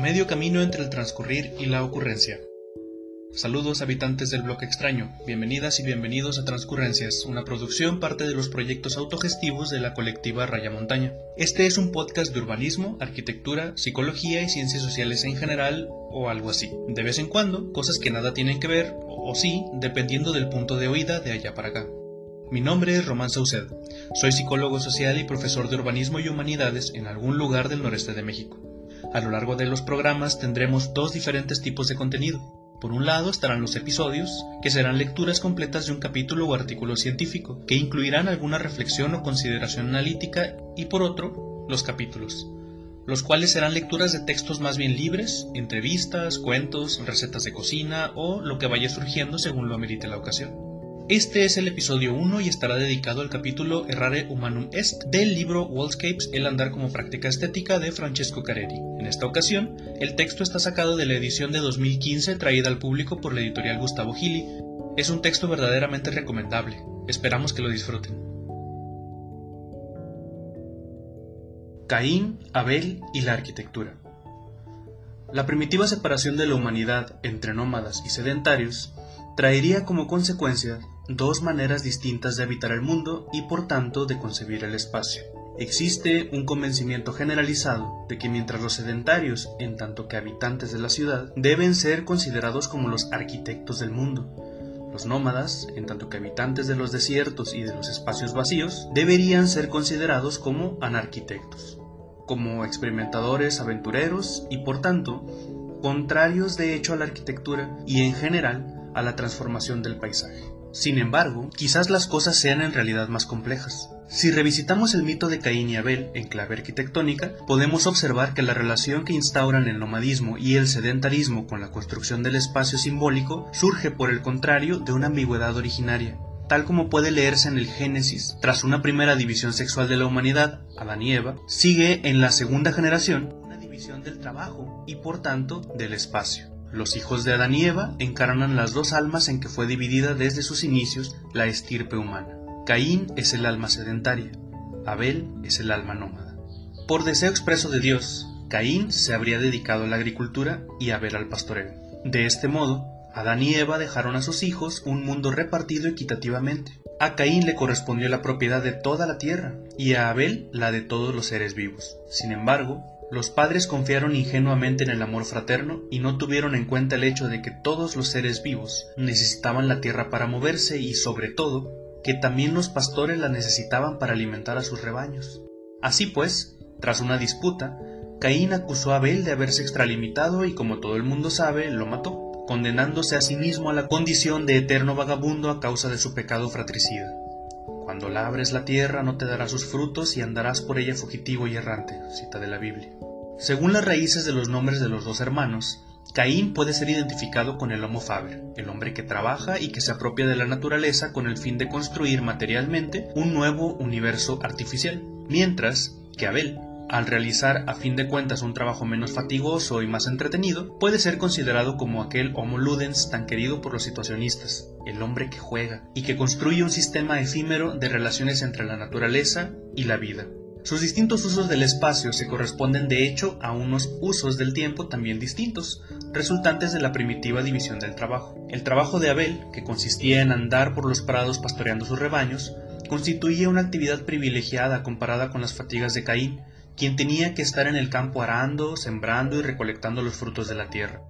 medio camino entre el transcurrir y la ocurrencia. Saludos habitantes del bloque extraño, bienvenidas y bienvenidos a Transcurrencias, una producción parte de los proyectos autogestivos de la colectiva Raya Montaña. Este es un podcast de urbanismo, arquitectura, psicología y ciencias sociales en general, o algo así. De vez en cuando, cosas que nada tienen que ver, o, sí, dependiendo del punto de oída de allá para acá. Mi nombre es Román Sauced, soy psicólogo social y profesor de urbanismo y humanidades en algún lugar del noreste de México. A lo largo de los programas tendremos dos diferentes tipos de contenido. Por un lado estarán los episodios, que serán lecturas completas de un capítulo o artículo científico, que incluirán alguna reflexión o consideración analítica, y por otro, los capítulos, los cuales serán lecturas de textos más bien libres, entrevistas, cuentos, recetas de cocina o lo que vaya surgiendo según lo amerite la ocasión. Este es el episodio 1 y estará dedicado al capítulo Errare Humanum Est del libro Wallscapes, El andar como práctica estética de Francesco Careri. En esta ocasión, el texto está sacado de la edición de 2015 traída al público por la editorial Gustavo Gili. Es un texto verdaderamente recomendable. Esperamos que lo disfruten. Caín, Abel y la arquitectura. La primitiva separación de la humanidad entre nómadas y sedentarios traería como consecuencia dos maneras distintas de habitar el mundo y por tanto de concebir el espacio. Existe un convencimiento generalizado de que mientras los sedentarios, en tanto que habitantes de la ciudad, deben ser considerados como los arquitectos del mundo, los nómadas, en tanto que habitantes de los desiertos y de los espacios vacíos, deberían ser considerados como anarquitectos, como experimentadores aventureros y por tanto contrarios de hecho a la arquitectura y en general a la transformación del paisaje. Sin embargo, quizás las cosas sean en realidad más complejas. Si revisitamos el mito de Caín y Abel en clave arquitectónica, podemos observar que la relación que instauran el nomadismo y el sedentarismo con la construcción del espacio simbólico surge por el contrario de una ambigüedad originaria, tal como puede leerse en el Génesis. Tras una primera división sexual de la humanidad, Adán y Eva, sigue en la segunda generación una división del trabajo y por tanto del espacio. Los hijos de Adán y Eva encarnan las dos almas en que fue dividida desde sus inicios la estirpe humana. Caín es el alma sedentaria, Abel es el alma nómada. Por deseo expreso de Dios, Caín se habría dedicado a la agricultura y Abel al pastoreo. De este modo, Adán y Eva dejaron a sus hijos un mundo repartido equitativamente. A Caín le correspondió la propiedad de toda la tierra y a Abel la de todos los seres vivos. Sin embargo, los padres confiaron ingenuamente en el amor fraterno y no tuvieron en cuenta el hecho de que todos los seres vivos necesitaban la tierra para moverse y, sobre todo, que también los pastores la necesitaban para alimentar a sus rebaños. Así pues, tras una disputa, Caín acusó a Abel de haberse extralimitado y, como todo el mundo sabe, lo mató, condenándose a sí mismo a la condición de eterno vagabundo a causa de su pecado fratricida. Cuando labres la tierra no te dará sus frutos y andarás por ella fugitivo y errante, cita de la Biblia. Según las raíces de los nombres de los dos hermanos, Caín puede ser identificado con el Homo faber, el hombre que trabaja y que se apropia de la naturaleza con el fin de construir materialmente un nuevo universo artificial, mientras que Abel al realizar a fin de cuentas un trabajo menos fatigoso y más entretenido, puede ser considerado como aquel Homo Ludens tan querido por los situacionistas, el hombre que juega y que construye un sistema efímero de relaciones entre la naturaleza y la vida. Sus distintos usos del espacio se corresponden de hecho a unos usos del tiempo también distintos, resultantes de la primitiva división del trabajo. El trabajo de Abel, que consistía en andar por los prados pastoreando sus rebaños, constituía una actividad privilegiada comparada con las fatigas de Caín, quien tenía que estar en el campo arando, sembrando y recolectando los frutos de la tierra.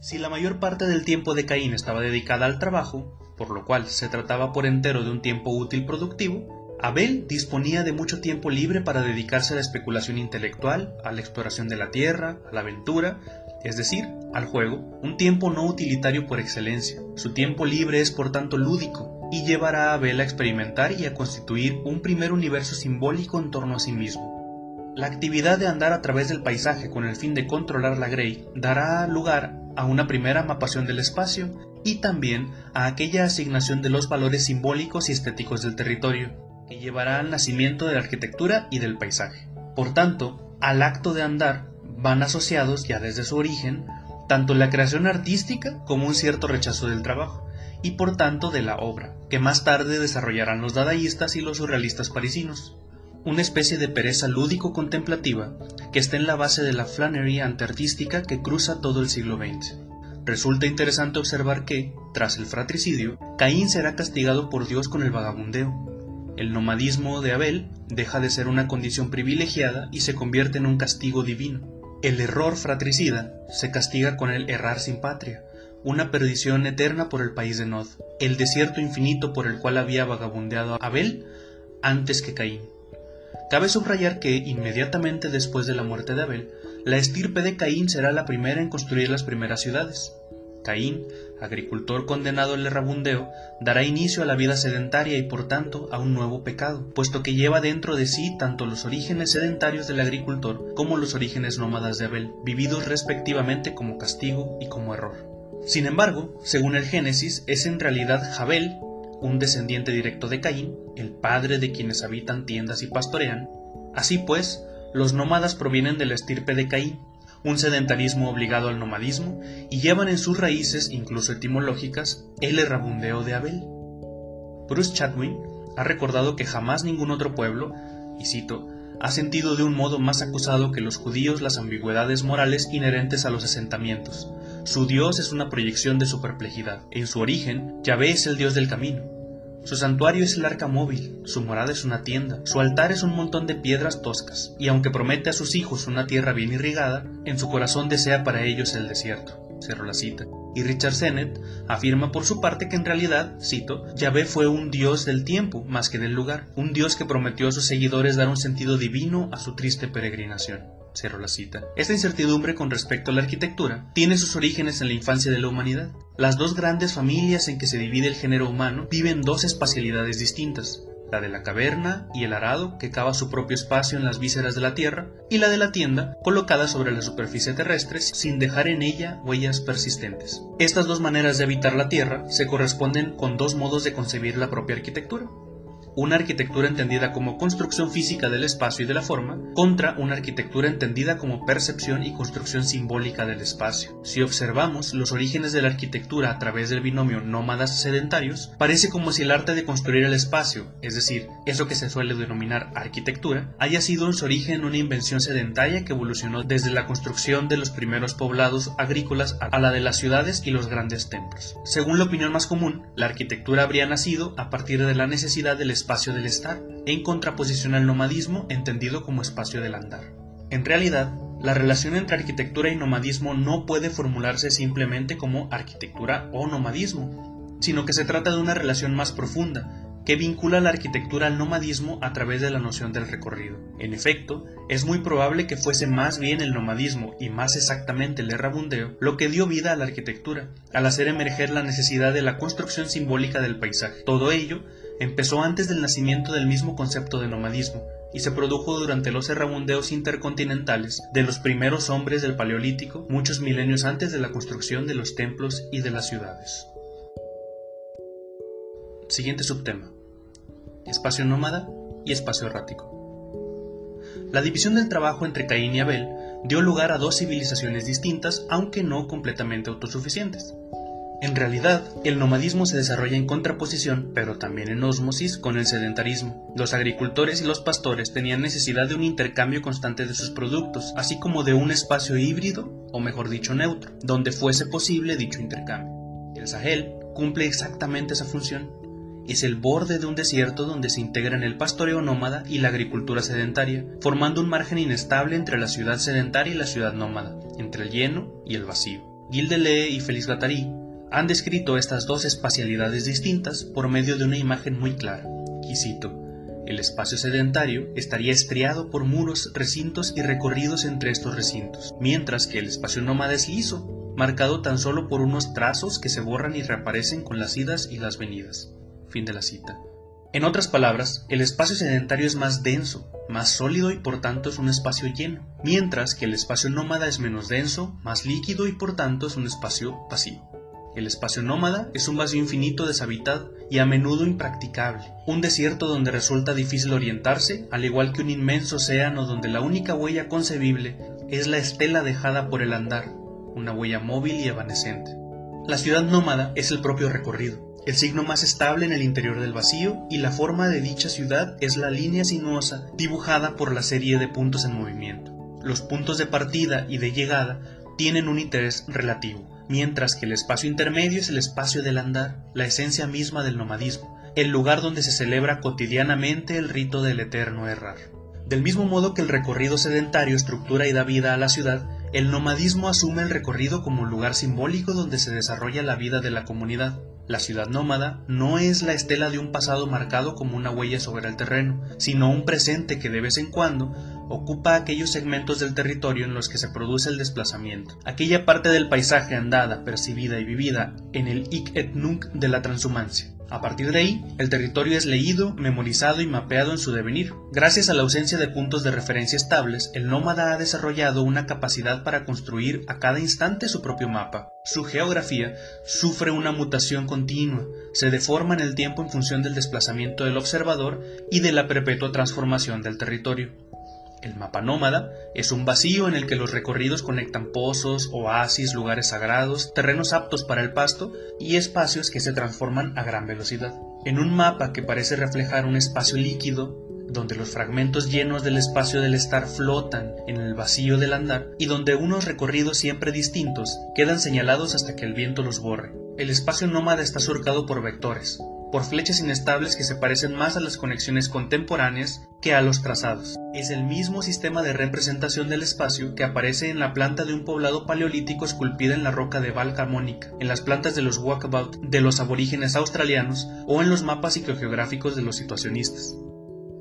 Si la mayor parte del tiempo de Caín estaba dedicada al trabajo, por lo cual se trataba por entero de un tiempo útil productivo, Abel disponía de mucho tiempo libre para dedicarse a la especulación intelectual, a la exploración de la tierra, a la aventura, es decir, al juego, un tiempo no utilitario por excelencia. Su tiempo libre es por tanto lúdico y llevará a Abel a experimentar y a constituir un primer universo simbólico en torno a sí mismo. La actividad de andar a través del paisaje con el fin de controlar la Grey dará lugar a una primera mapación del espacio y también a aquella asignación de los valores simbólicos y estéticos del territorio, que llevará al nacimiento de la arquitectura y del paisaje. Por tanto, al acto de andar van asociados ya desde su origen tanto la creación artística como un cierto rechazo del trabajo, y por tanto de la obra, que más tarde desarrollarán los dadaístas y los surrealistas parisinos. Una especie de pereza lúdico-contemplativa que está en la base de la flanería antiartística que cruza todo el siglo XX. Resulta interesante observar que, tras el fratricidio, Caín será castigado por Dios con el vagabundeo. El nomadismo de Abel deja de ser una condición privilegiada y se convierte en un castigo divino. El error fratricida se castiga con el errar sin patria, una perdición eterna por el país de Nod, el desierto infinito por el cual había vagabundeado Abel antes que Caín. Cabe subrayar que, inmediatamente después de la muerte de Abel, la estirpe de Caín será la primera en construir las primeras ciudades. Caín, agricultor condenado al errabundeo, dará inicio a la vida sedentaria y por tanto a un nuevo pecado, puesto que lleva dentro de sí tanto los orígenes sedentarios del agricultor como los orígenes nómadas de Abel, vividos respectivamente como castigo y como error. Sin embargo, según el Génesis, es en realidad Jabel un descendiente directo de Caín, el padre de quienes habitan tiendas y pastorean. Así pues, los nómadas provienen de la estirpe de Caín, un sedentarismo obligado al nomadismo, y llevan en sus raíces, incluso etimológicas, el errabundeo de Abel. Bruce Chatwin ha recordado que jamás ningún otro pueblo, y cito, ha sentido de un modo más acusado que los judíos las ambigüedades morales inherentes a los asentamientos, su Dios es una proyección de su perplejidad. En su origen, Yahvé es el Dios del camino. Su santuario es el arca móvil, su morada es una tienda, su altar es un montón de piedras toscas, y aunque promete a sus hijos una tierra bien irrigada, en su corazón desea para ellos el desierto. Cerro la cita. Y Richard Sennett afirma por su parte que en realidad, cito, Yahvé fue un dios del tiempo más que del lugar, un dios que prometió a sus seguidores dar un sentido divino a su triste peregrinación. Cierro la cita. Esta incertidumbre con respecto a la arquitectura tiene sus orígenes en la infancia de la humanidad. Las dos grandes familias en que se divide el género humano viven dos espacialidades distintas, la de la caverna y el arado, que cava su propio espacio en las vísceras de la tierra, y la de la tienda, colocada sobre la superficie terrestre sin dejar en ella huellas persistentes. Estas dos maneras de habitar la tierra se corresponden con dos modos de concebir la propia arquitectura una arquitectura entendida como construcción física del espacio y de la forma, contra una arquitectura entendida como percepción y construcción simbólica del espacio. Si observamos los orígenes de la arquitectura a través del binomio nómadas sedentarios, parece como si el arte de construir el espacio, es decir, eso que se suele denominar arquitectura, haya sido en su origen una invención sedentaria que evolucionó desde la construcción de los primeros poblados agrícolas a la de las ciudades y los grandes templos. Según la opinión más común, la arquitectura habría nacido a partir de la necesidad del del estar, en contraposición al nomadismo entendido como espacio del andar. En realidad, la relación entre arquitectura y nomadismo no puede formularse simplemente como arquitectura o nomadismo, sino que se trata de una relación más profunda, que vincula la arquitectura al nomadismo a través de la noción del recorrido. En efecto, es muy probable que fuese más bien el nomadismo y más exactamente el errabundeo lo que dio vida a la arquitectura, al hacer emerger la necesidad de la construcción simbólica del paisaje. Todo ello empezó antes del nacimiento del mismo concepto de nomadismo y se produjo durante los errabundeos intercontinentales de los primeros hombres del Paleolítico, muchos milenios antes de la construcción de los templos y de las ciudades. Siguiente subtema. Espacio nómada y espacio errático. La división del trabajo entre Caín y Abel dio lugar a dos civilizaciones distintas, aunque no completamente autosuficientes. En realidad, el nomadismo se desarrolla en contraposición, pero también en ósmosis, con el sedentarismo. Los agricultores y los pastores tenían necesidad de un intercambio constante de sus productos, así como de un espacio híbrido, o mejor dicho neutro, donde fuese posible dicho intercambio. El Sahel cumple exactamente esa función. Es el borde de un desierto donde se integran el pastoreo nómada y la agricultura sedentaria, formando un margen inestable entre la ciudad sedentaria y la ciudad nómada, entre el lleno y el vacío. Gilles y Félix han descrito estas dos espacialidades distintas por medio de una imagen muy clara. Y el espacio sedentario estaría estriado por muros, recintos y recorridos entre estos recintos, mientras que el espacio nómada es liso, marcado tan solo por unos trazos que se borran y reaparecen con las idas y las venidas. Fin de la cita. En otras palabras, el espacio sedentario es más denso, más sólido y por tanto es un espacio lleno, mientras que el espacio nómada es menos denso, más líquido y por tanto es un espacio pasivo. El espacio nómada es un vacío infinito deshabitado y a menudo impracticable, un desierto donde resulta difícil orientarse, al igual que un inmenso océano donde la única huella concebible es la estela dejada por el andar, una huella móvil y evanescente. La ciudad nómada es el propio recorrido, el signo más estable en el interior del vacío y la forma de dicha ciudad es la línea sinuosa dibujada por la serie de puntos en movimiento. Los puntos de partida y de llegada tienen un interés relativo, mientras que el espacio intermedio es el espacio del andar, la esencia misma del nomadismo, el lugar donde se celebra cotidianamente el rito del eterno errar. Del mismo modo que el recorrido sedentario estructura y da vida a la ciudad, el nomadismo asume el recorrido como un lugar simbólico donde se desarrolla la vida de la comunidad. La ciudad nómada no es la estela de un pasado marcado como una huella sobre el terreno, sino un presente que de vez en cuando ocupa aquellos segmentos del territorio en los que se produce el desplazamiento, aquella parte del paisaje andada, percibida y vivida en el ik et nunc de la transhumancia. A partir de ahí, el territorio es leído, memorizado y mapeado en su devenir. Gracias a la ausencia de puntos de referencia estables, el nómada ha desarrollado una capacidad para construir a cada instante su propio mapa. Su geografía sufre una mutación continua, se deforma en el tiempo en función del desplazamiento del observador y de la perpetua transformación del territorio. El mapa nómada es un vacío en el que los recorridos conectan pozos, oasis, lugares sagrados, terrenos aptos para el pasto y espacios que se transforman a gran velocidad. En un mapa que parece reflejar un espacio líquido, donde los fragmentos llenos del espacio del estar flotan en el vacío del andar y donde unos recorridos siempre distintos quedan señalados hasta que el viento los borre. El espacio nómada está surcado por vectores, por flechas inestables que se parecen más a las conexiones contemporáneas que a los trazados. Es el mismo sistema de representación del espacio que aparece en la planta de un poblado paleolítico esculpida en la roca de Val en las plantas de los walkabout de los aborígenes australianos o en los mapas psicogeográficos de los situacionistas.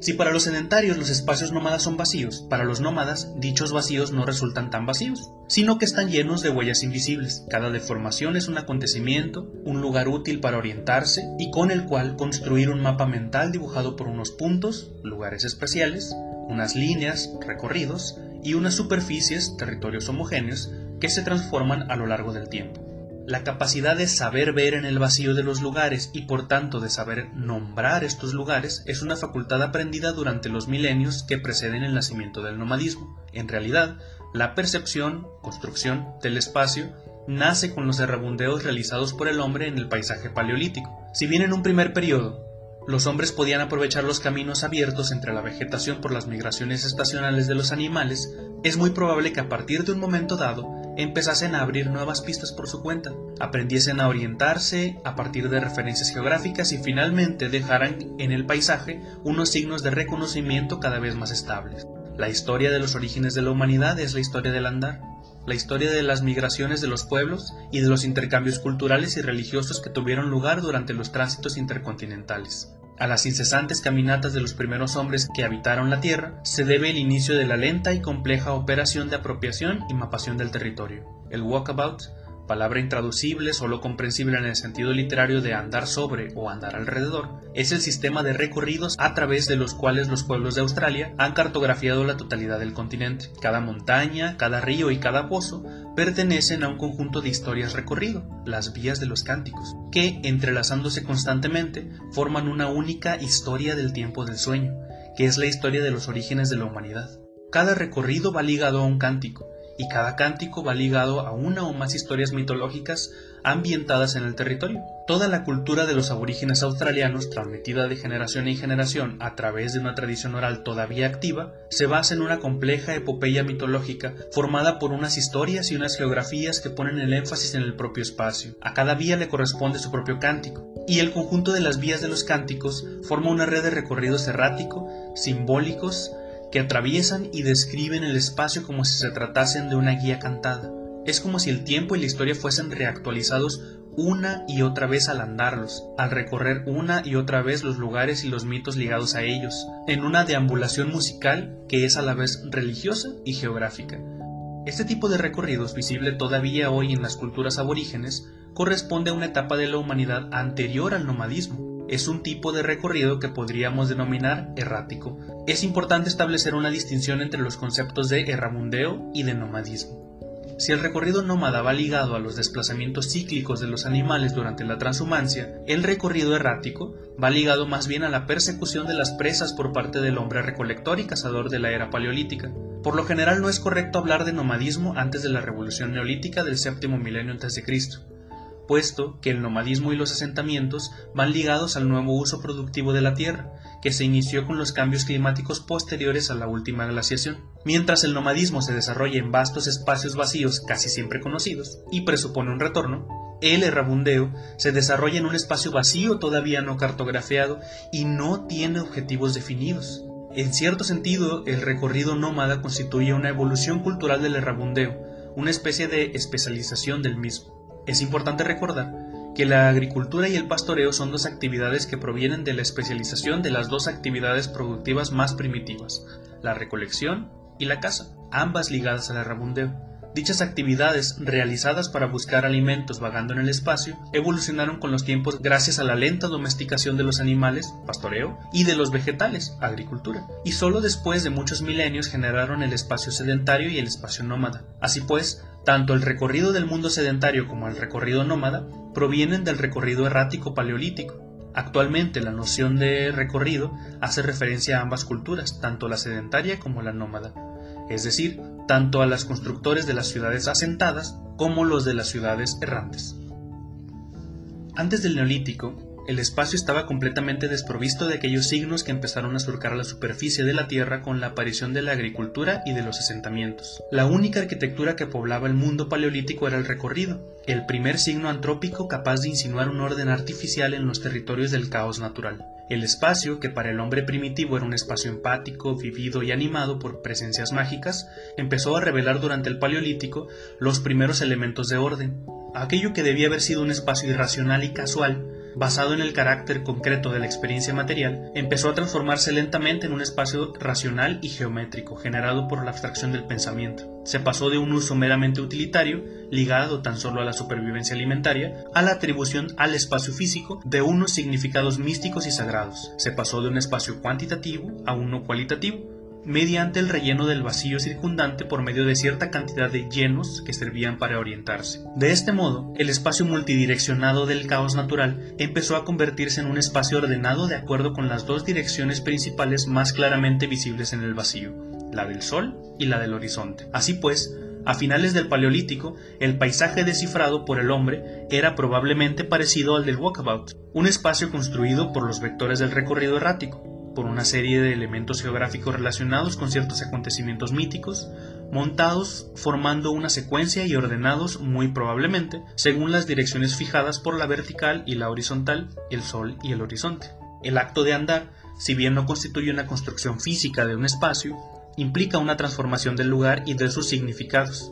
Si para los sedentarios los espacios nómadas son vacíos, para los nómadas dichos vacíos no resultan tan vacíos, sino que están llenos de huellas invisibles. Cada deformación es un acontecimiento, un lugar útil para orientarse y con el cual construir un mapa mental dibujado por unos puntos, lugares especiales, unas líneas, recorridos y unas superficies, territorios homogéneos, que se transforman a lo largo del tiempo. La capacidad de saber ver en el vacío de los lugares y por tanto de saber nombrar estos lugares es una facultad aprendida durante los milenios que preceden el nacimiento del nomadismo. En realidad, la percepción, construcción del espacio nace con los errabundeos realizados por el hombre en el paisaje paleolítico. Si bien en un primer periodo los hombres podían aprovechar los caminos abiertos entre la vegetación por las migraciones estacionales de los animales, es muy probable que a partir de un momento dado empezasen a abrir nuevas pistas por su cuenta, aprendiesen a orientarse a partir de referencias geográficas y finalmente dejaran en el paisaje unos signos de reconocimiento cada vez más estables. La historia de los orígenes de la humanidad es la historia del andar, la historia de las migraciones de los pueblos y de los intercambios culturales y religiosos que tuvieron lugar durante los tránsitos intercontinentales. A las incesantes caminatas de los primeros hombres que habitaron la Tierra se debe el inicio de la lenta y compleja operación de apropiación y mapación del territorio. El walkabout palabra intraducible, solo comprensible en el sentido literario de andar sobre o andar alrededor, es el sistema de recorridos a través de los cuales los pueblos de Australia han cartografiado la totalidad del continente. Cada montaña, cada río y cada pozo pertenecen a un conjunto de historias recorrido, las vías de los cánticos, que, entrelazándose constantemente, forman una única historia del tiempo del sueño, que es la historia de los orígenes de la humanidad. Cada recorrido va ligado a un cántico, y cada cántico va ligado a una o más historias mitológicas ambientadas en el territorio. Toda la cultura de los aborígenes australianos, transmitida de generación en generación a través de una tradición oral todavía activa, se basa en una compleja epopeya mitológica formada por unas historias y unas geografías que ponen el énfasis en el propio espacio. A cada vía le corresponde su propio cántico, y el conjunto de las vías de los cánticos forma una red de recorridos errático, simbólicos, que atraviesan y describen el espacio como si se tratasen de una guía cantada. Es como si el tiempo y la historia fuesen reactualizados una y otra vez al andarlos, al recorrer una y otra vez los lugares y los mitos ligados a ellos, en una deambulación musical que es a la vez religiosa y geográfica. Este tipo de recorridos, visible todavía hoy en las culturas aborígenes, corresponde a una etapa de la humanidad anterior al nomadismo, es un tipo de recorrido que podríamos denominar errático. Es importante establecer una distinción entre los conceptos de erramundeo y de nomadismo. Si el recorrido nómada va ligado a los desplazamientos cíclicos de los animales durante la transhumancia, el recorrido errático va ligado más bien a la persecución de las presas por parte del hombre recolector y cazador de la era paleolítica. Por lo general no es correcto hablar de nomadismo antes de la revolución neolítica del séptimo milenio a.C puesto que el nomadismo y los asentamientos van ligados al nuevo uso productivo de la tierra, que se inició con los cambios climáticos posteriores a la última glaciación. Mientras el nomadismo se desarrolla en vastos espacios vacíos casi siempre conocidos y presupone un retorno, el errabundeo se desarrolla en un espacio vacío todavía no cartografiado y no tiene objetivos definidos. En cierto sentido, el recorrido nómada constituye una evolución cultural del errabundeo, una especie de especialización del mismo. Es importante recordar que la agricultura y el pastoreo son dos actividades que provienen de la especialización de las dos actividades productivas más primitivas, la recolección y la caza, ambas ligadas al errabundeo. Dichas actividades, realizadas para buscar alimentos vagando en el espacio, evolucionaron con los tiempos gracias a la lenta domesticación de los animales, pastoreo, y de los vegetales, agricultura, y solo después de muchos milenios generaron el espacio sedentario y el espacio nómada. Así pues, tanto el recorrido del mundo sedentario como el recorrido nómada provienen del recorrido errático paleolítico. Actualmente la noción de recorrido hace referencia a ambas culturas, tanto la sedentaria como la nómada es decir, tanto a las constructores de las ciudades asentadas como los de las ciudades errantes. Antes del Neolítico, el espacio estaba completamente desprovisto de aquellos signos que empezaron a surcar la superficie de la Tierra con la aparición de la agricultura y de los asentamientos. La única arquitectura que poblaba el mundo paleolítico era el recorrido, el primer signo antrópico capaz de insinuar un orden artificial en los territorios del caos natural. El espacio, que para el hombre primitivo era un espacio empático, vivido y animado por presencias mágicas, empezó a revelar durante el Paleolítico los primeros elementos de orden. Aquello que debía haber sido un espacio irracional y casual, basado en el carácter concreto de la experiencia material, empezó a transformarse lentamente en un espacio racional y geométrico, generado por la abstracción del pensamiento. Se pasó de un uso meramente utilitario, ligado tan solo a la supervivencia alimentaria, a la atribución al espacio físico de unos significados místicos y sagrados. Se pasó de un espacio cuantitativo a uno cualitativo, mediante el relleno del vacío circundante por medio de cierta cantidad de llenos que servían para orientarse. De este modo, el espacio multidireccionado del caos natural empezó a convertirse en un espacio ordenado de acuerdo con las dos direcciones principales más claramente visibles en el vacío, la del sol y la del horizonte. Así pues, a finales del Paleolítico, el paisaje descifrado por el hombre era probablemente parecido al del walkabout, un espacio construido por los vectores del recorrido errático, por una serie de elementos geográficos relacionados con ciertos acontecimientos míticos, montados formando una secuencia y ordenados muy probablemente según las direcciones fijadas por la vertical y la horizontal, el sol y el horizonte. El acto de andar, si bien no constituye una construcción física de un espacio, implica una transformación del lugar y de sus significados.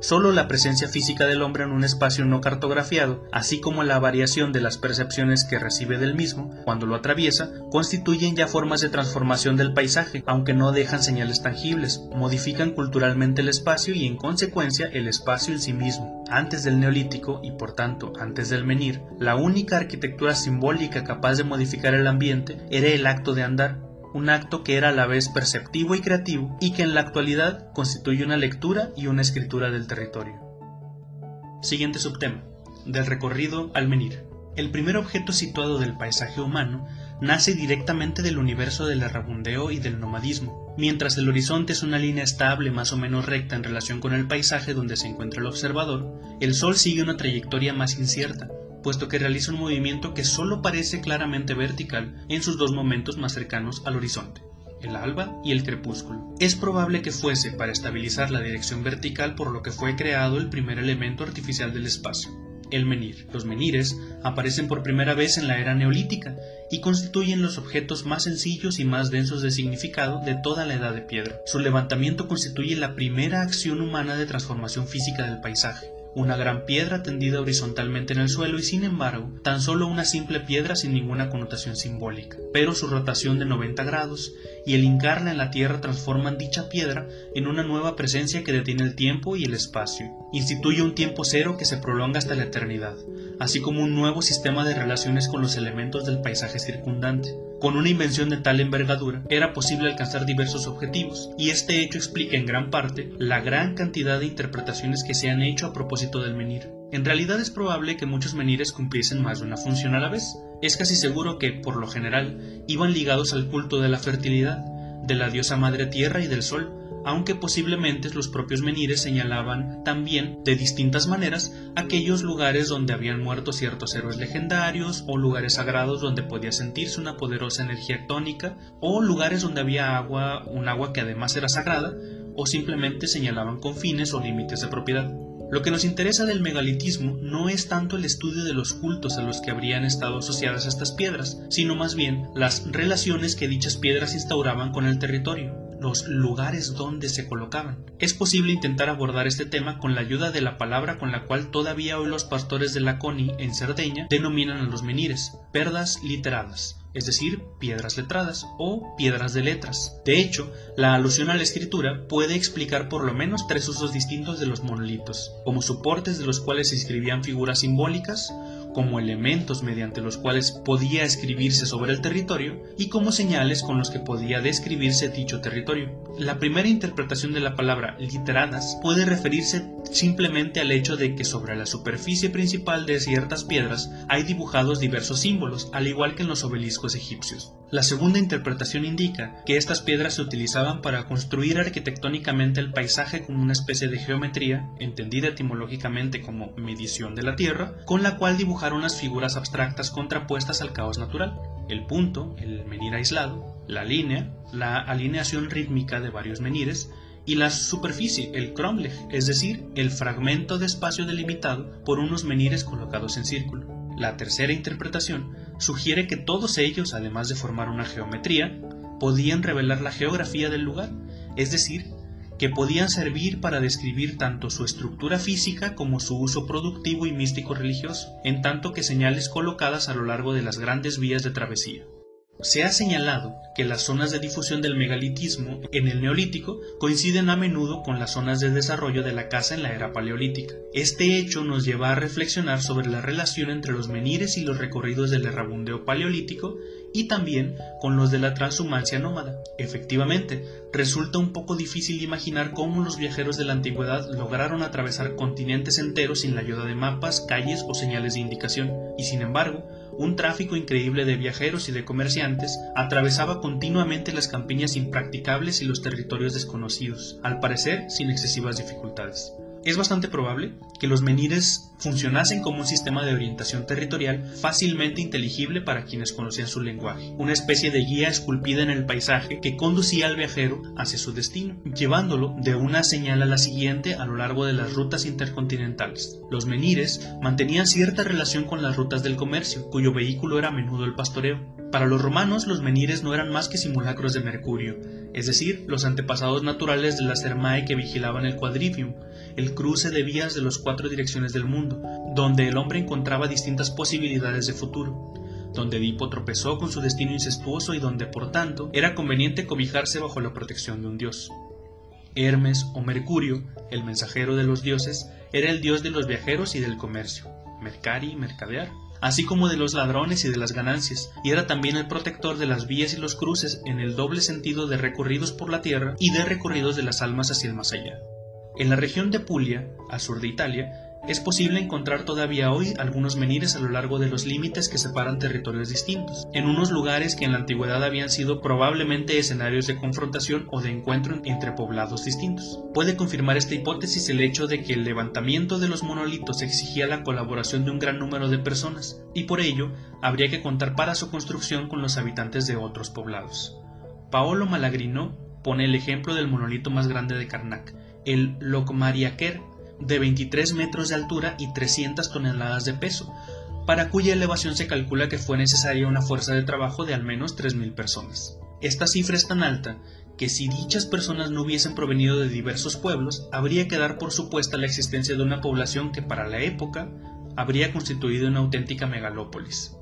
Solo la presencia física del hombre en un espacio no cartografiado, así como la variación de las percepciones que recibe del mismo cuando lo atraviesa, constituyen ya formas de transformación del paisaje, aunque no dejan señales tangibles, modifican culturalmente el espacio y en consecuencia el espacio en sí mismo. Antes del neolítico y por tanto antes del menir, la única arquitectura simbólica capaz de modificar el ambiente era el acto de andar, un acto que era a la vez perceptivo y creativo y que en la actualidad constituye una lectura y una escritura del territorio. Siguiente subtema, del recorrido al menir. El primer objeto situado del paisaje humano nace directamente del universo del errabundeo y del nomadismo. Mientras el horizonte es una línea estable más o menos recta en relación con el paisaje donde se encuentra el observador, el sol sigue una trayectoria más incierta, puesto que realiza un movimiento que solo parece claramente vertical en sus dos momentos más cercanos al horizonte, el alba y el crepúsculo. Es probable que fuese para estabilizar la dirección vertical por lo que fue creado el primer elemento artificial del espacio, el menir. Los menires aparecen por primera vez en la era neolítica y constituyen los objetos más sencillos y más densos de significado de toda la edad de piedra. Su levantamiento constituye la primera acción humana de transformación física del paisaje una gran piedra tendida horizontalmente en el suelo y sin embargo tan solo una simple piedra sin ninguna connotación simbólica. Pero su rotación de 90 grados y el hincarla en la tierra transforman dicha piedra en una nueva presencia que detiene el tiempo y el espacio. Instituye un tiempo cero que se prolonga hasta la eternidad, así como un nuevo sistema de relaciones con los elementos del paisaje circundante. Con una invención de tal envergadura era posible alcanzar diversos objetivos, y este hecho explica en gran parte la gran cantidad de interpretaciones que se han hecho a propósito del menir. En realidad es probable que muchos menires cumpliesen más de una función a la vez. Es casi seguro que, por lo general, iban ligados al culto de la fertilidad, de la diosa madre tierra y del sol, aunque posiblemente los propios menires señalaban también de distintas maneras aquellos lugares donde habían muerto ciertos héroes legendarios o lugares sagrados donde podía sentirse una poderosa energía tónica o lugares donde había agua, un agua que además era sagrada o simplemente señalaban confines o límites de propiedad. Lo que nos interesa del megalitismo no es tanto el estudio de los cultos a los que habrían estado asociadas estas piedras, sino más bien las relaciones que dichas piedras instauraban con el territorio, los lugares donde se colocaban. Es posible intentar abordar este tema con la ayuda de la palabra con la cual todavía hoy los pastores de la Coni en Cerdeña denominan a los menires, perdas literadas es decir, piedras letradas o piedras de letras. De hecho, la alusión a la escritura puede explicar por lo menos tres usos distintos de los monolitos, como soportes de los cuales se escribían figuras simbólicas, como elementos mediante los cuales podía escribirse sobre el territorio y como señales con los que podía describirse dicho territorio. La primera interpretación de la palabra literadas puede referirse simplemente al hecho de que sobre la superficie principal de ciertas piedras hay dibujados diversos símbolos, al igual que en los obeliscos egipcios. La segunda interpretación indica que estas piedras se utilizaban para construir arquitectónicamente el paisaje como una especie de geometría, entendida etimológicamente como medición de la Tierra, con la cual dibujar unas figuras abstractas contrapuestas al caos natural. El punto, el menir aislado, la línea, la alineación rítmica de varios menires, y la superficie, el cromlech, es decir, el fragmento de espacio delimitado por unos menires colocados en círculo. La tercera interpretación sugiere que todos ellos, además de formar una geometría, podían revelar la geografía del lugar, es decir, que podían servir para describir tanto su estructura física como su uso productivo y místico religioso, en tanto que señales colocadas a lo largo de las grandes vías de travesía. Se ha señalado que las zonas de difusión del megalitismo en el neolítico coinciden a menudo con las zonas de desarrollo de la casa en la era paleolítica. Este hecho nos lleva a reflexionar sobre la relación entre los menires y los recorridos del errabundeo paleolítico y también con los de la transhumancia nómada. Efectivamente, resulta un poco difícil imaginar cómo los viajeros de la antigüedad lograron atravesar continentes enteros sin la ayuda de mapas, calles o señales de indicación, y sin embargo, un tráfico increíble de viajeros y de comerciantes atravesaba continuamente las campiñas impracticables y los territorios desconocidos, al parecer sin excesivas dificultades. Es bastante probable que los menires funcionasen como un sistema de orientación territorial fácilmente inteligible para quienes conocían su lenguaje, una especie de guía esculpida en el paisaje que conducía al viajero hacia su destino, llevándolo de una señal a la siguiente a lo largo de las rutas intercontinentales. Los menires mantenían cierta relación con las rutas del comercio, cuyo vehículo era a menudo el pastoreo. Para los romanos los menires no eran más que simulacros de Mercurio, es decir, los antepasados naturales de las Hermae que vigilaban el quadrivium, el cruce de vías de las cuatro direcciones del mundo, donde el hombre encontraba distintas posibilidades de futuro, donde Edipo tropezó con su destino incestuoso y donde, por tanto, era conveniente cobijarse bajo la protección de un dios. Hermes o Mercurio, el mensajero de los dioses, era el dios de los viajeros y del comercio, mercari, mercadear, así como de los ladrones y de las ganancias, y era también el protector de las vías y los cruces en el doble sentido de recorridos por la tierra y de recorridos de las almas hacia el más allá. En la región de Puglia, al sur de Italia, es posible encontrar todavía hoy algunos menires a lo largo de los límites que separan territorios distintos, en unos lugares que en la antigüedad habían sido probablemente escenarios de confrontación o de encuentro entre poblados distintos. Puede confirmar esta hipótesis el hecho de que el levantamiento de los monolitos exigía la colaboración de un gran número de personas, y por ello habría que contar para su construcción con los habitantes de otros poblados. Paolo Malagrino pone el ejemplo del monolito más grande de Karnak, el Lokmariaker, de 23 metros de altura y 300 toneladas de peso, para cuya elevación se calcula que fue necesaria una fuerza de trabajo de al menos 3.000 personas. Esta cifra es tan alta que si dichas personas no hubiesen provenido de diversos pueblos, habría que dar por supuesta la existencia de una población que para la época habría constituido una auténtica megalópolis.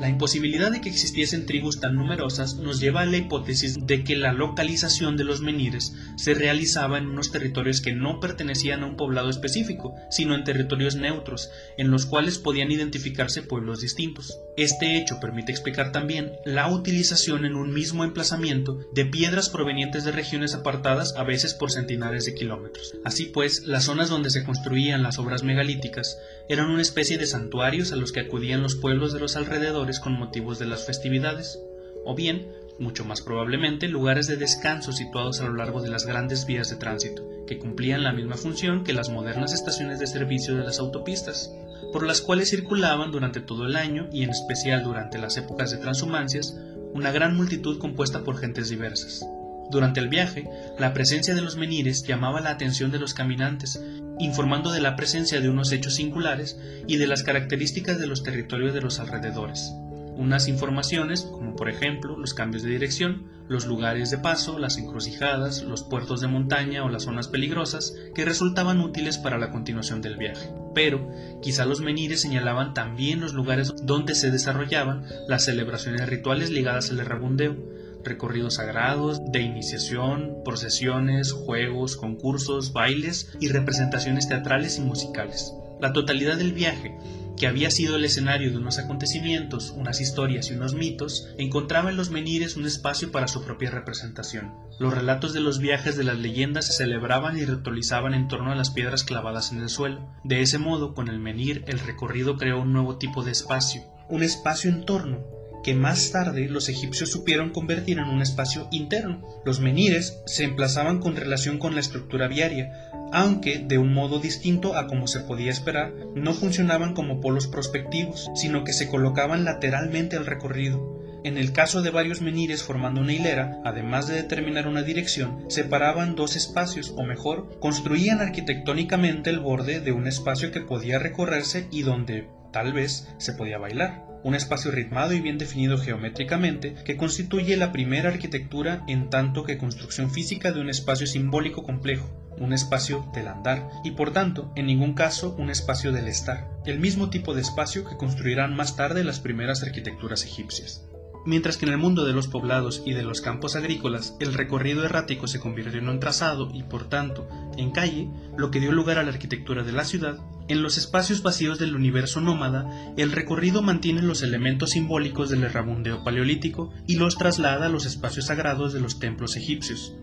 La imposibilidad de que existiesen tribus tan numerosas nos lleva a la hipótesis de que la localización de los menires se realizaba en unos territorios que no pertenecían a un poblado específico, sino en territorios neutros, en los cuales podían identificarse pueblos distintos. Este hecho permite explicar también la utilización en un mismo emplazamiento de piedras provenientes de regiones apartadas a veces por centenares de kilómetros. Así pues, las zonas donde se construían las obras megalíticas eran una especie de santuarios a los que acudían los pueblos de los alrededores con motivos de las festividades, o bien mucho más probablemente lugares de descanso situados a lo largo de las grandes vías de tránsito, que cumplían la misma función que las modernas estaciones de servicio de las autopistas, por las cuales circulaban durante todo el año y en especial durante las épocas de transhumancias una gran multitud compuesta por gentes diversas. Durante el viaje, la presencia de los menires llamaba la atención de los caminantes, informando de la presencia de unos hechos singulares y de las características de los territorios de los alrededores. Unas informaciones, como por ejemplo los cambios de dirección, los lugares de paso, las encrucijadas, los puertos de montaña o las zonas peligrosas, que resultaban útiles para la continuación del viaje. Pero quizá los menires señalaban también los lugares donde se desarrollaban las celebraciones rituales ligadas al errabundeo, recorridos sagrados, de iniciación, procesiones, juegos, concursos, bailes y representaciones teatrales y musicales. La totalidad del viaje, que había sido el escenario de unos acontecimientos, unas historias y unos mitos, encontraba en los menires un espacio para su propia representación. Los relatos de los viajes de las leyendas se celebraban y ritualizaban en torno a las piedras clavadas en el suelo. De ese modo, con el menir, el recorrido creó un nuevo tipo de espacio, un espacio en torno, que más tarde los egipcios supieron convertir en un espacio interno. Los menires se emplazaban con relación con la estructura viaria, aunque de un modo distinto a como se podía esperar, no funcionaban como polos prospectivos, sino que se colocaban lateralmente al recorrido. En el caso de varios menires formando una hilera, además de determinar una dirección, separaban dos espacios, o mejor, construían arquitectónicamente el borde de un espacio que podía recorrerse y donde, tal vez, se podía bailar un espacio ritmado y bien definido geométricamente que constituye la primera arquitectura en tanto que construcción física de un espacio simbólico complejo, un espacio del andar y por tanto en ningún caso un espacio del estar, el mismo tipo de espacio que construirán más tarde las primeras arquitecturas egipcias. Mientras que en el mundo de los poblados y de los campos agrícolas el recorrido errático se convirtió en un trazado y por tanto en calle, lo que dio lugar a la arquitectura de la ciudad, en los espacios vacíos del universo nómada, el recorrido mantiene los elementos simbólicos del errabundeo paleolítico y los traslada a los espacios sagrados de los templos egipcios.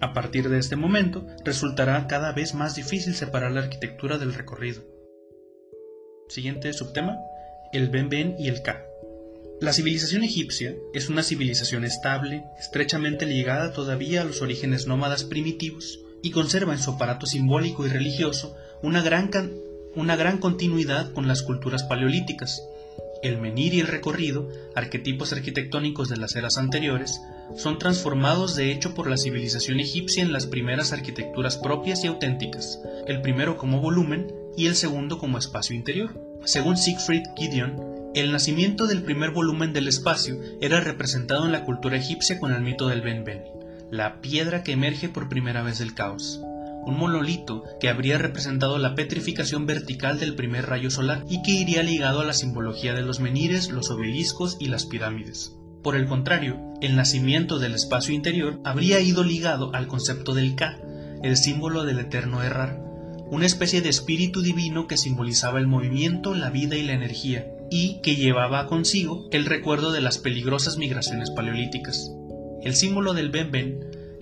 A partir de este momento, resultará cada vez más difícil separar la arquitectura del recorrido. Siguiente subtema, el Ben Ben y el Ka. La civilización egipcia es una civilización estable, estrechamente ligada todavía a los orígenes nómadas primitivos, y conserva en su aparato simbólico y religioso una gran, una gran continuidad con las culturas paleolíticas. El menir y el recorrido, arquetipos arquitectónicos de las eras anteriores, son transformados de hecho por la civilización egipcia en las primeras arquitecturas propias y auténticas, el primero como volumen y el segundo como espacio interior. Según Siegfried Gideon, el nacimiento del primer volumen del espacio era representado en la cultura egipcia con el mito del Ben Ben, la piedra que emerge por primera vez del caos, un monolito que habría representado la petrificación vertical del primer rayo solar y que iría ligado a la simbología de los menires, los obeliscos y las pirámides. Por el contrario, el nacimiento del espacio interior habría ido ligado al concepto del Ka, el símbolo del eterno errar, una especie de espíritu divino que simbolizaba el movimiento, la vida y la energía, y que llevaba consigo el recuerdo de las peligrosas migraciones paleolíticas. El símbolo del Ben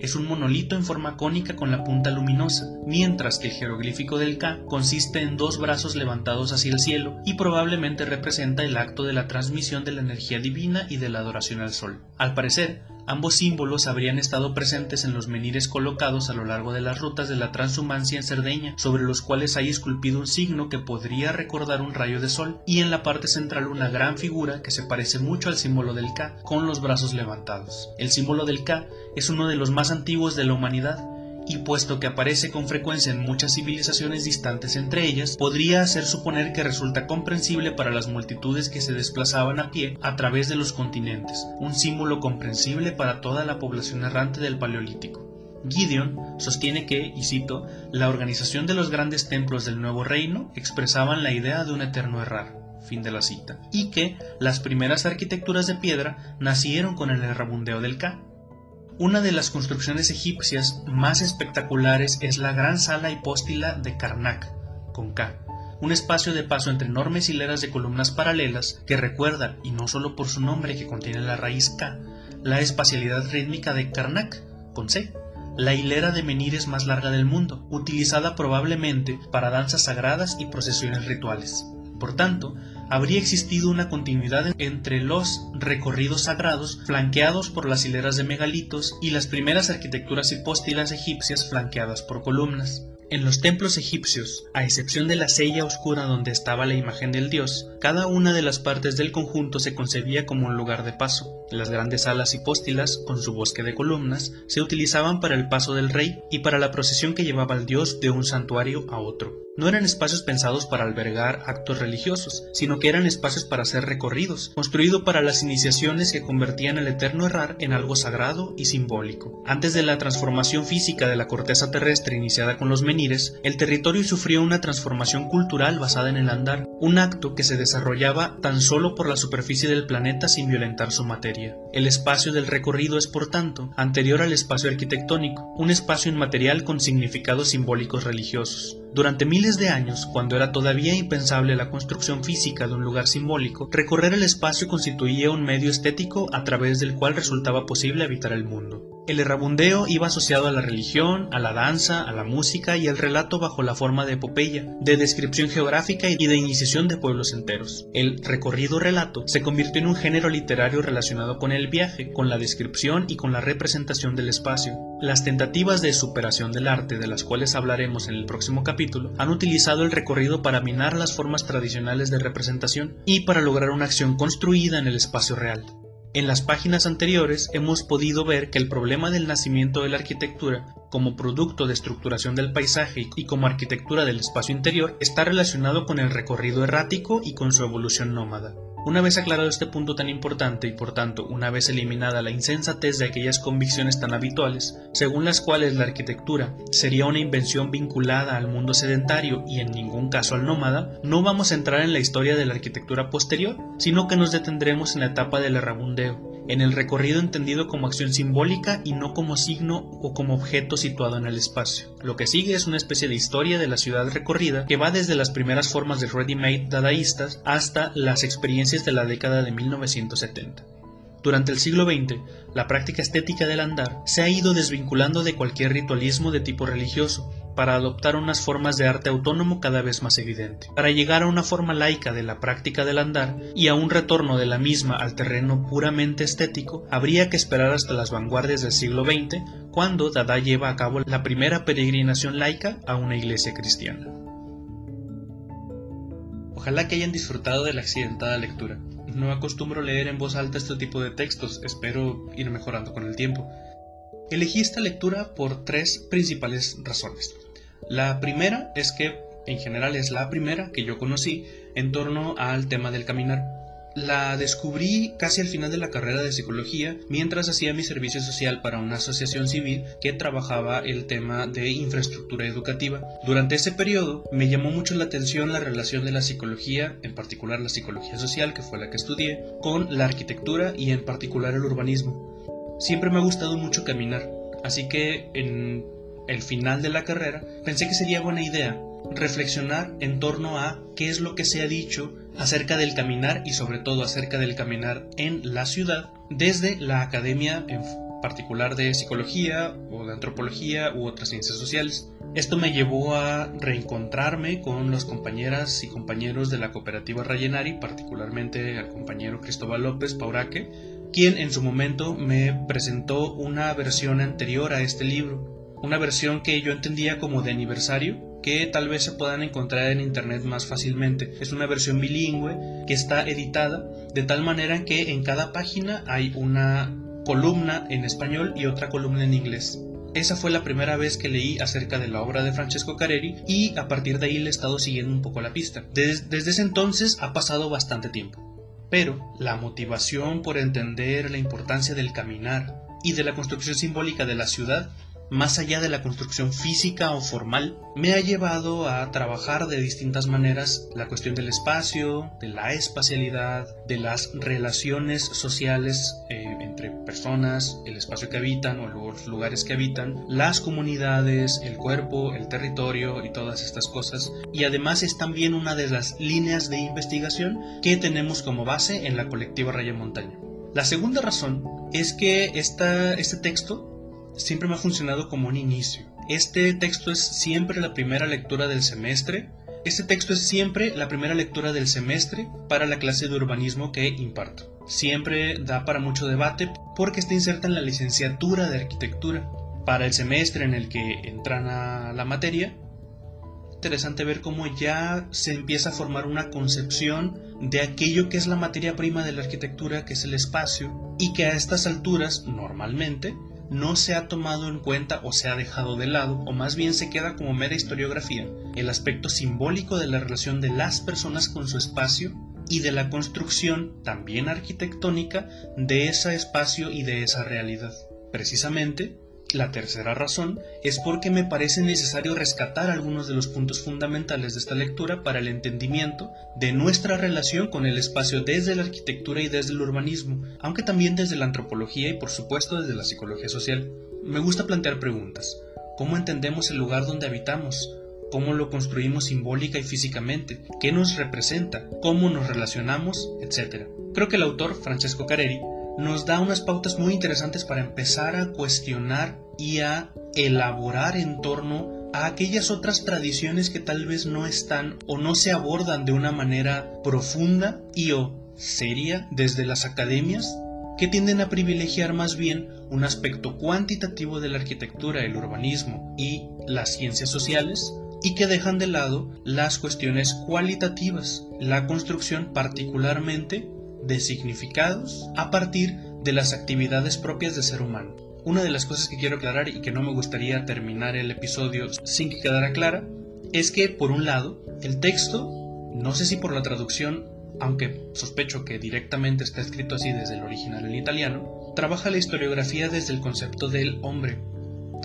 es un monolito en forma cónica con la punta luminosa, mientras que el jeroglífico del Ka consiste en dos brazos levantados hacia el cielo y probablemente representa el acto de la transmisión de la energía divina y de la adoración al sol. Al parecer, Ambos símbolos habrían estado presentes en los menires colocados a lo largo de las rutas de la transhumancia en Cerdeña, sobre los cuales hay esculpido un signo que podría recordar un rayo de sol, y en la parte central una gran figura que se parece mucho al símbolo del K, con los brazos levantados. El símbolo del K es uno de los más antiguos de la humanidad, y puesto que aparece con frecuencia en muchas civilizaciones distantes entre ellas, podría hacer suponer que resulta comprensible para las multitudes que se desplazaban a pie a través de los continentes, un símbolo comprensible para toda la población errante del Paleolítico. Gideon sostiene que, y cito, la organización de los grandes templos del Nuevo Reino expresaban la idea de un eterno errar, fin de la cita, y que las primeras arquitecturas de piedra nacieron con el errabundeo del Ka, una de las construcciones egipcias más espectaculares es la gran sala hipóstila de Karnak, con K, un espacio de paso entre enormes hileras de columnas paralelas que recuerdan, y no solo por su nombre que contiene la raíz K, la espacialidad rítmica de Karnak, con C, la hilera de menires más larga del mundo, utilizada probablemente para danzas sagradas y procesiones rituales. Por tanto, habría existido una continuidad entre los recorridos sagrados flanqueados por las hileras de megalitos y las primeras arquitecturas hipóstilas egipcias flanqueadas por columnas. En los templos egipcios, a excepción de la sella oscura donde estaba la imagen del dios, cada una de las partes del conjunto se concebía como un lugar de paso. Las grandes salas hipóstilas, con su bosque de columnas, se utilizaban para el paso del rey y para la procesión que llevaba al dios de un santuario a otro. No eran espacios pensados para albergar actos religiosos, sino que eran espacios para ser recorridos, construidos para las iniciaciones que convertían el eterno errar en algo sagrado y simbólico. Antes de la transformación física de la corteza terrestre iniciada con los menires, el territorio sufrió una transformación cultural basada en el andar, un acto que se desarrollaba tan solo por la superficie del planeta sin violentar su materia. El espacio del recorrido es, por tanto, anterior al espacio arquitectónico, un espacio inmaterial con significados simbólicos religiosos. Durante miles de años, cuando era todavía impensable la construcción física de un lugar simbólico, recorrer el espacio constituía un medio estético a través del cual resultaba posible habitar el mundo. El errabundeo iba asociado a la religión, a la danza, a la música y al relato bajo la forma de epopeya, de descripción geográfica y de iniciación de pueblos enteros. El recorrido relato se convirtió en un género literario relacionado con el viaje, con la descripción y con la representación del espacio. Las tentativas de superación del arte, de las cuales hablaremos en el próximo capítulo, han utilizado el recorrido para minar las formas tradicionales de representación y para lograr una acción construida en el espacio real. En las páginas anteriores hemos podido ver que el problema del nacimiento de la arquitectura como producto de estructuración del paisaje y como arquitectura del espacio interior está relacionado con el recorrido errático y con su evolución nómada. Una vez aclarado este punto tan importante y por tanto una vez eliminada la insensatez de aquellas convicciones tan habituales, según las cuales la arquitectura sería una invención vinculada al mundo sedentario y en ningún caso al nómada, no vamos a entrar en la historia de la arquitectura posterior, sino que nos detendremos en la etapa del errabundeo, en el recorrido entendido como acción simbólica y no como signo o como objeto situado en el espacio. Lo que sigue es una especie de historia de la ciudad recorrida que va desde las primeras formas de ready-made dadaístas hasta las experiencias de la década de 1970. Durante el siglo XX, la práctica estética del andar se ha ido desvinculando de cualquier ritualismo de tipo religioso, para adoptar unas formas de arte autónomo cada vez más evidente. Para llegar a una forma laica de la práctica del andar y a un retorno de la misma al terreno puramente estético, habría que esperar hasta las vanguardias del siglo XX, cuando Dada lleva a cabo la primera peregrinación laica a una iglesia cristiana. Ojalá que hayan disfrutado de la accidentada lectura. No acostumbro leer en voz alta este tipo de textos, espero ir mejorando con el tiempo. Elegí esta lectura por tres principales razones. La primera es que, en general, es la primera que yo conocí en torno al tema del caminar. La descubrí casi al final de la carrera de psicología mientras hacía mi servicio social para una asociación civil que trabajaba el tema de infraestructura educativa. Durante ese periodo me llamó mucho la atención la relación de la psicología, en particular la psicología social, que fue la que estudié, con la arquitectura y en particular el urbanismo. Siempre me ha gustado mucho caminar, así que en el final de la carrera pensé que sería buena idea reflexionar en torno a qué es lo que se ha dicho acerca del caminar y sobre todo acerca del caminar en la ciudad desde la academia en particular de psicología o de antropología u otras ciencias sociales. Esto me llevó a reencontrarme con los compañeras y compañeros de la cooperativa Rayenari, particularmente al compañero Cristóbal López Pauraque, quien en su momento me presentó una versión anterior a este libro, una versión que yo entendía como de aniversario, que tal vez se puedan encontrar en internet más fácilmente. Es una versión bilingüe que está editada de tal manera que en cada página hay una columna en español y otra columna en inglés. Esa fue la primera vez que leí acerca de la obra de Francesco Careri y a partir de ahí le he estado siguiendo un poco la pista. desde ese entonces ha pasado bastante tiempo pero la motivación por entender la importancia del caminar y de la construcción simbólica de la ciudad más allá de la construcción física o formal, me ha llevado a trabajar de distintas maneras la cuestión del espacio, de la espacialidad, de las relaciones sociales eh, entre personas, el espacio que habitan o los lugares que habitan, las comunidades, el cuerpo, el territorio y todas estas cosas. Y además es también una de las líneas de investigación que tenemos como base en la colectiva Raya Montaña. La segunda razón es que esta, este texto siempre me ha funcionado como un inicio. Este texto es siempre la primera lectura del semestre, Este texto es siempre la primera lectura del semestre para la clase de urbanismo que imparto. Siempre da para mucho debate porque está inserta en la licenciatura de arquitectura. Para el semestre en el que entran a la materia, interesante ver cómo ya se empieza a formar una concepción de aquello que es la materia prima de la arquitectura, que es el espacio, y que a estas alturas, normalmente, no se ha tomado en cuenta o se ha dejado de lado, o más bien se queda como mera historiografía, el aspecto simbólico de la relación de las personas con su espacio y de la construcción, también arquitectónica, de ese espacio y de esa realidad. Precisamente, la tercera razón es porque me parece necesario rescatar algunos de los puntos fundamentales de esta lectura para el entendimiento de nuestra relación con el espacio desde la arquitectura y desde el urbanismo, aunque también desde la antropología y por supuesto desde la psicología social. Me gusta plantear preguntas. ¿Cómo entendemos el lugar donde habitamos? ¿Cómo lo construimos simbólica y físicamente? ¿Qué nos representa? ¿Cómo nos relacionamos? Etcétera. Creo que el autor, Francesco Careri, nos da unas pautas muy interesantes para empezar a cuestionar y a elaborar en torno a aquellas otras tradiciones que tal vez no están o no se abordan de una manera profunda y o seria desde las academias que tienden a privilegiar más bien un aspecto cuantitativo de la arquitectura, el urbanismo y las ciencias sociales y que dejan de lado las cuestiones cualitativas, la construcción particularmente de significados a partir de las actividades propias del ser humano. Una de las cosas que quiero aclarar y que no me gustaría terminar el episodio sin que quedara clara es que, por un lado, el texto, no sé si por la traducción, aunque sospecho que directamente está escrito así desde el original en italiano, trabaja la historiografía desde el concepto del hombre.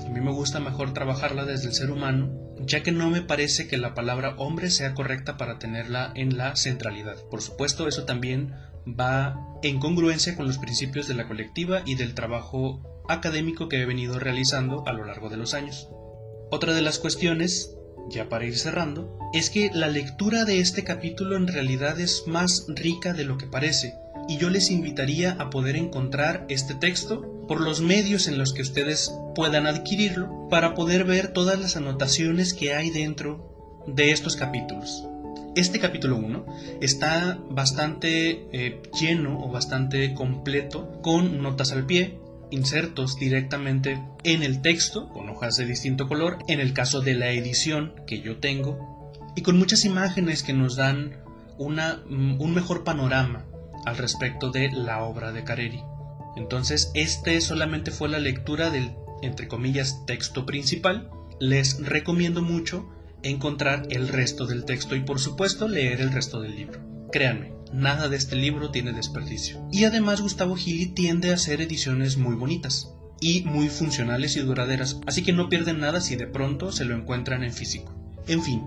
A mí me gusta mejor trabajarla desde el ser humano, ya que no me parece que la palabra hombre sea correcta para tenerla en la centralidad. Por supuesto, eso también va en congruencia con los principios de la colectiva y del trabajo académico que he venido realizando a lo largo de los años. Otra de las cuestiones, ya para ir cerrando, es que la lectura de este capítulo en realidad es más rica de lo que parece, y yo les invitaría a poder encontrar este texto por los medios en los que ustedes puedan adquirirlo para poder ver todas las anotaciones que hay dentro de estos capítulos. Este capítulo 1 está bastante eh, lleno o bastante completo con notas al pie, insertos directamente en el texto con hojas de distinto color, en el caso de la edición que yo tengo, y con muchas imágenes que nos dan una, mm, un mejor panorama al respecto de la obra de Careri. Entonces, este solamente fue la lectura del, entre comillas, texto principal. Les recomiendo mucho encontrar el resto del texto y por supuesto leer el resto del libro. Créanme, nada de este libro tiene desperdicio. Y además Gustavo Gili tiende a hacer ediciones muy bonitas y muy funcionales y duraderas, así que no pierden nada si de pronto se lo encuentran en físico. En fin,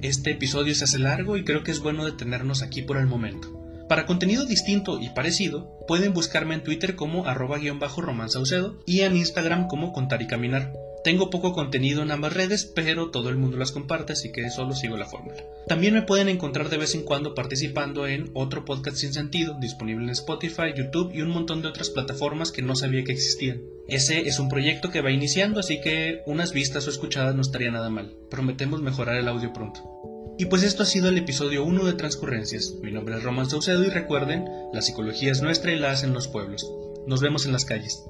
este episodio se hace largo y creo que es bueno detenernos aquí por el momento. Para contenido distinto y parecido, pueden buscarme en Twitter como arroba guion bajo romanzaucedo y en Instagram como contar y caminar. Tengo poco contenido en ambas redes, pero todo el mundo las comparte, así que solo sigo la fórmula. También me pueden encontrar de vez en cuando participando en otro podcast sin sentido, disponible en Spotify, YouTube y un montón de otras plataformas que no sabía que existían. Ese es un proyecto que va iniciando, así que unas vistas o escuchadas no estaría nada mal. Prometemos mejorar el audio pronto. Y pues esto ha sido el episodio 1 de Transcurrencias. Mi nombre es Román Saucedo y recuerden, la psicología es nuestra y la hacen los pueblos. Nos vemos en las calles.